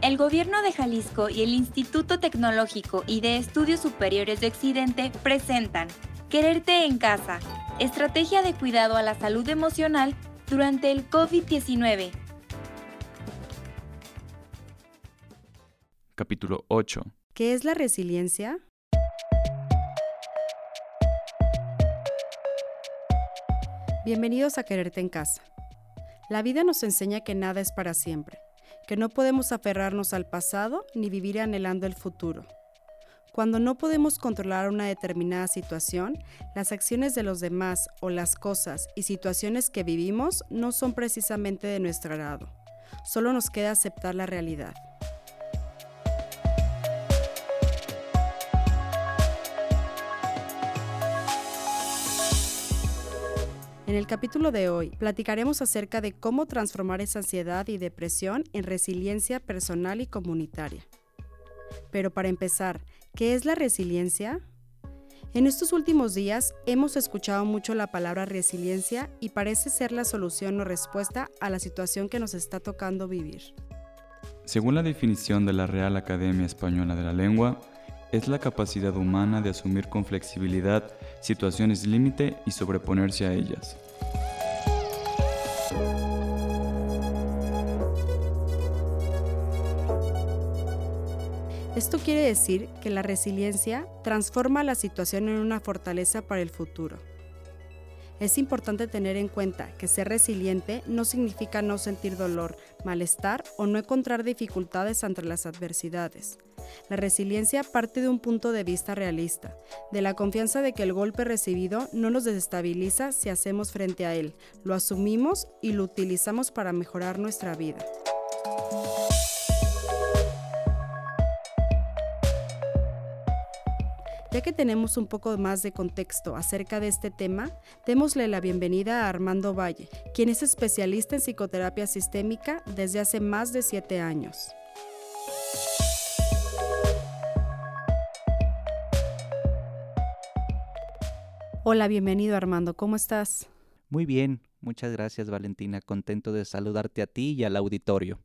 El Gobierno de Jalisco y el Instituto Tecnológico y de Estudios Superiores de Occidente presentan Quererte en casa, estrategia de cuidado a la salud emocional durante el COVID-19. Capítulo 8. ¿Qué es la resiliencia? Bienvenidos a Quererte en casa. La vida nos enseña que nada es para siempre que no podemos aferrarnos al pasado ni vivir anhelando el futuro. Cuando no podemos controlar una determinada situación, las acciones de los demás o las cosas y situaciones que vivimos no son precisamente de nuestro agrado. Solo nos queda aceptar la realidad. En el capítulo de hoy platicaremos acerca de cómo transformar esa ansiedad y depresión en resiliencia personal y comunitaria. Pero para empezar, ¿qué es la resiliencia? En estos últimos días hemos escuchado mucho la palabra resiliencia y parece ser la solución o respuesta a la situación que nos está tocando vivir. Según la definición de la Real Academia Española de la Lengua, es la capacidad humana de asumir con flexibilidad situaciones límite y sobreponerse a ellas. Esto quiere decir que la resiliencia transforma la situación en una fortaleza para el futuro. Es importante tener en cuenta que ser resiliente no significa no sentir dolor, malestar o no encontrar dificultades ante las adversidades. La resiliencia parte de un punto de vista realista, de la confianza de que el golpe recibido no nos desestabiliza si hacemos frente a él, lo asumimos y lo utilizamos para mejorar nuestra vida. Ya que tenemos un poco más de contexto acerca de este tema, démosle la bienvenida a Armando Valle, quien es especialista en psicoterapia sistémica desde hace más de siete años. Hola, bienvenido Armando, ¿cómo estás? Muy bien, muchas gracias Valentina, contento de saludarte a ti y al auditorio.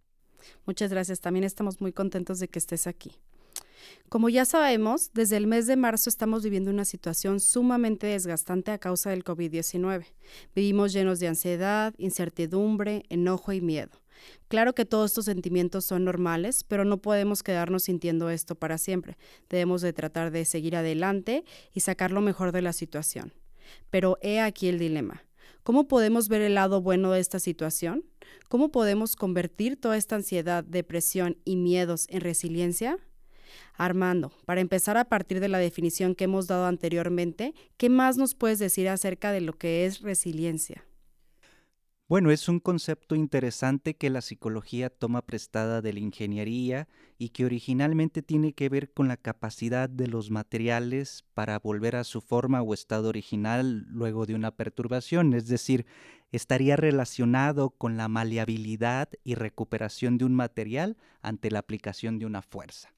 Muchas gracias, también estamos muy contentos de que estés aquí. Como ya sabemos, desde el mes de marzo estamos viviendo una situación sumamente desgastante a causa del COVID-19. Vivimos llenos de ansiedad, incertidumbre, enojo y miedo. Claro que todos estos sentimientos son normales, pero no podemos quedarnos sintiendo esto para siempre. Debemos de tratar de seguir adelante y sacar lo mejor de la situación. Pero he aquí el dilema. ¿Cómo podemos ver el lado bueno de esta situación? ¿Cómo podemos convertir toda esta ansiedad, depresión y miedos en resiliencia? Armando, para empezar a partir de la definición que hemos dado anteriormente, ¿qué más nos puedes decir acerca de lo que es resiliencia? Bueno, es un concepto interesante que la psicología toma prestada de la ingeniería y que originalmente tiene que ver con la capacidad de los materiales para volver a su forma o estado original luego de una perturbación, es decir, estaría relacionado con la maleabilidad y recuperación de un material ante la aplicación de una fuerza.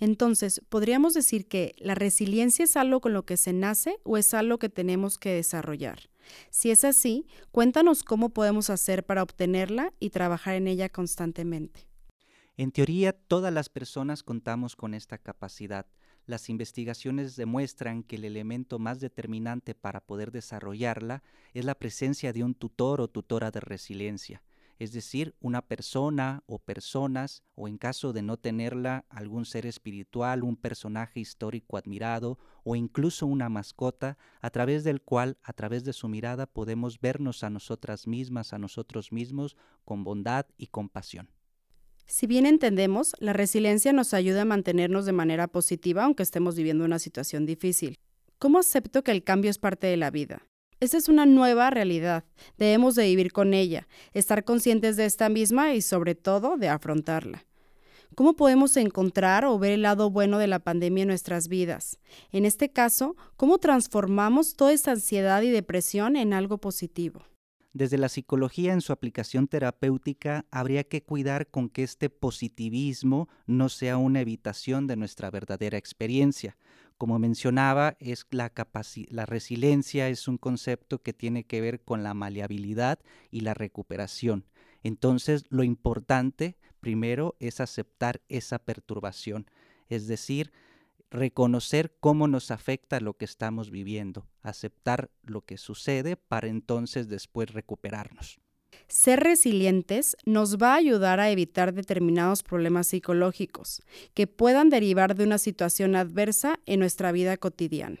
Entonces, ¿podríamos decir que la resiliencia es algo con lo que se nace o es algo que tenemos que desarrollar? Si es así, cuéntanos cómo podemos hacer para obtenerla y trabajar en ella constantemente. En teoría, todas las personas contamos con esta capacidad. Las investigaciones demuestran que el elemento más determinante para poder desarrollarla es la presencia de un tutor o tutora de resiliencia es decir, una persona o personas, o en caso de no tenerla, algún ser espiritual, un personaje histórico admirado, o incluso una mascota, a través del cual, a través de su mirada, podemos vernos a nosotras mismas, a nosotros mismos, con bondad y compasión. Si bien entendemos, la resiliencia nos ayuda a mantenernos de manera positiva aunque estemos viviendo una situación difícil. ¿Cómo acepto que el cambio es parte de la vida? Esta es una nueva realidad. Debemos de vivir con ella, estar conscientes de esta misma y sobre todo de afrontarla. ¿Cómo podemos encontrar o ver el lado bueno de la pandemia en nuestras vidas? En este caso, ¿cómo transformamos toda esta ansiedad y depresión en algo positivo? Desde la psicología en su aplicación terapéutica habría que cuidar con que este positivismo no sea una evitación de nuestra verdadera experiencia, como mencionaba, es la, la resiliencia es un concepto que tiene que ver con la maleabilidad y la recuperación. Entonces, lo importante primero es aceptar esa perturbación, es decir, reconocer cómo nos afecta lo que estamos viviendo, aceptar lo que sucede para entonces después recuperarnos. Ser resilientes nos va a ayudar a evitar determinados problemas psicológicos que puedan derivar de una situación adversa en nuestra vida cotidiana.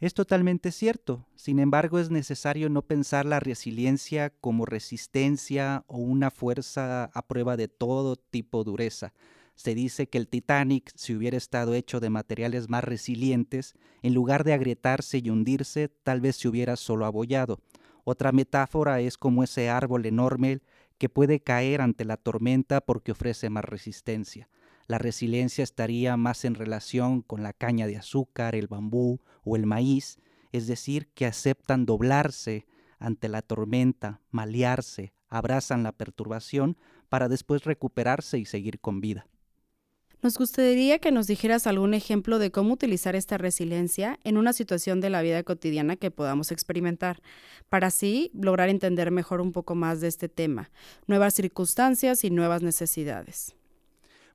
Es totalmente cierto. Sin embargo, es necesario no pensar la resiliencia como resistencia o una fuerza a prueba de todo tipo dureza. Se dice que el Titanic, si hubiera estado hecho de materiales más resilientes, en lugar de agrietarse y hundirse, tal vez se hubiera solo abollado. Otra metáfora es como ese árbol enorme que puede caer ante la tormenta porque ofrece más resistencia. La resiliencia estaría más en relación con la caña de azúcar, el bambú o el maíz, es decir, que aceptan doblarse ante la tormenta, malearse, abrazan la perturbación para después recuperarse y seguir con vida. Nos gustaría que nos dijeras algún ejemplo de cómo utilizar esta resiliencia en una situación de la vida cotidiana que podamos experimentar, para así lograr entender mejor un poco más de este tema, nuevas circunstancias y nuevas necesidades.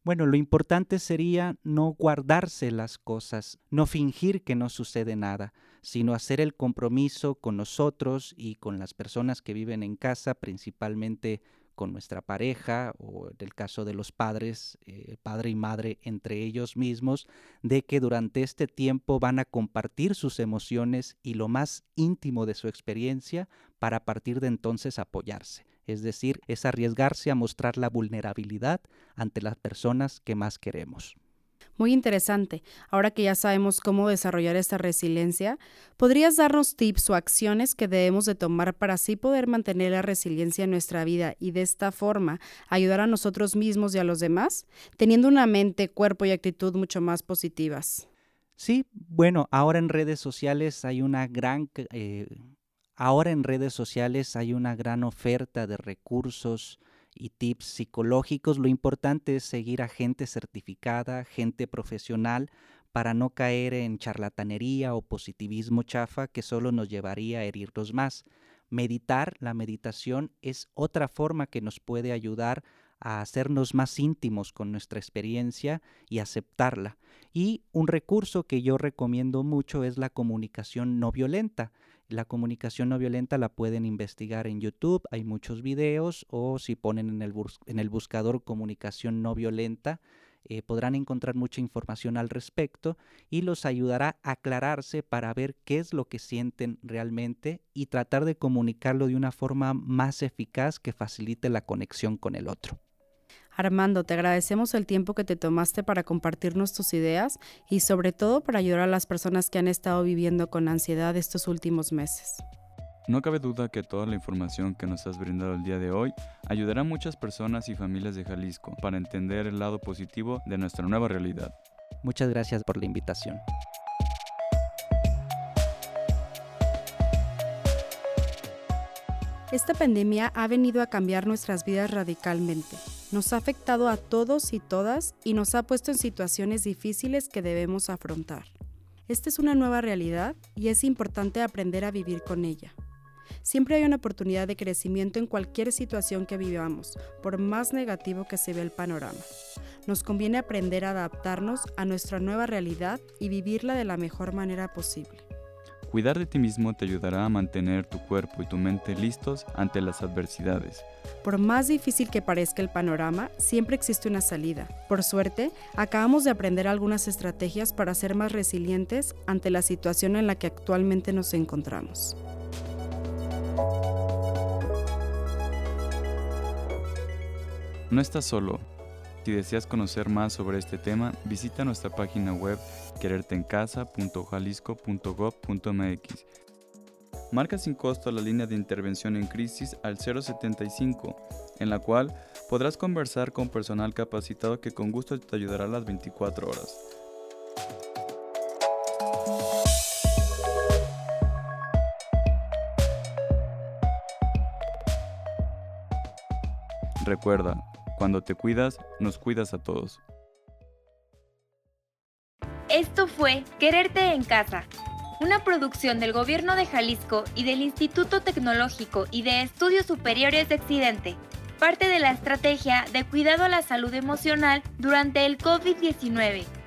Bueno, lo importante sería no guardarse las cosas, no fingir que no sucede nada, sino hacer el compromiso con nosotros y con las personas que viven en casa, principalmente con nuestra pareja o en el caso de los padres, eh, padre y madre entre ellos mismos, de que durante este tiempo van a compartir sus emociones y lo más íntimo de su experiencia para a partir de entonces apoyarse es decir, es arriesgarse a mostrar la vulnerabilidad ante las personas que más queremos. Muy interesante. Ahora que ya sabemos cómo desarrollar esta resiliencia, ¿podrías darnos tips o acciones que debemos de tomar para así poder mantener la resiliencia en nuestra vida y de esta forma ayudar a nosotros mismos y a los demás, teniendo una mente, cuerpo y actitud mucho más positivas? Sí, bueno, ahora en redes sociales hay una gran eh, Ahora en redes sociales hay una gran oferta de recursos y tips psicológicos. Lo importante es seguir a gente certificada, gente profesional, para no caer en charlatanería o positivismo chafa que solo nos llevaría a herirnos más. Meditar, la meditación es otra forma que nos puede ayudar a hacernos más íntimos con nuestra experiencia y aceptarla. Y un recurso que yo recomiendo mucho es la comunicación no violenta. La comunicación no violenta la pueden investigar en YouTube, hay muchos videos o si ponen en el, en el buscador comunicación no violenta, eh, podrán encontrar mucha información al respecto y los ayudará a aclararse para ver qué es lo que sienten realmente y tratar de comunicarlo de una forma más eficaz que facilite la conexión con el otro. Armando, te agradecemos el tiempo que te tomaste para compartirnos tus ideas y sobre todo para ayudar a las personas que han estado viviendo con ansiedad estos últimos meses. No cabe duda que toda la información que nos has brindado el día de hoy ayudará a muchas personas y familias de Jalisco para entender el lado positivo de nuestra nueva realidad. Muchas gracias por la invitación. Esta pandemia ha venido a cambiar nuestras vidas radicalmente. Nos ha afectado a todos y todas y nos ha puesto en situaciones difíciles que debemos afrontar. Esta es una nueva realidad y es importante aprender a vivir con ella. Siempre hay una oportunidad de crecimiento en cualquier situación que vivamos, por más negativo que se vea el panorama. Nos conviene aprender a adaptarnos a nuestra nueva realidad y vivirla de la mejor manera posible. Cuidar de ti mismo te ayudará a mantener tu cuerpo y tu mente listos ante las adversidades. Por más difícil que parezca el panorama, siempre existe una salida. Por suerte, acabamos de aprender algunas estrategias para ser más resilientes ante la situación en la que actualmente nos encontramos. No estás solo. Si deseas conocer más sobre este tema, visita nuestra página web quererteencasa.jalisco.gov.mx. Marca sin costo la línea de intervención en crisis al 075, en la cual podrás conversar con personal capacitado que con gusto te ayudará las 24 horas. Recuerda, cuando te cuidas, nos cuidas a todos. Esto fue Quererte en Casa, una producción del Gobierno de Jalisco y del Instituto Tecnológico y de Estudios Superiores de Occidente. parte de la estrategia de cuidado a la salud emocional durante el COVID-19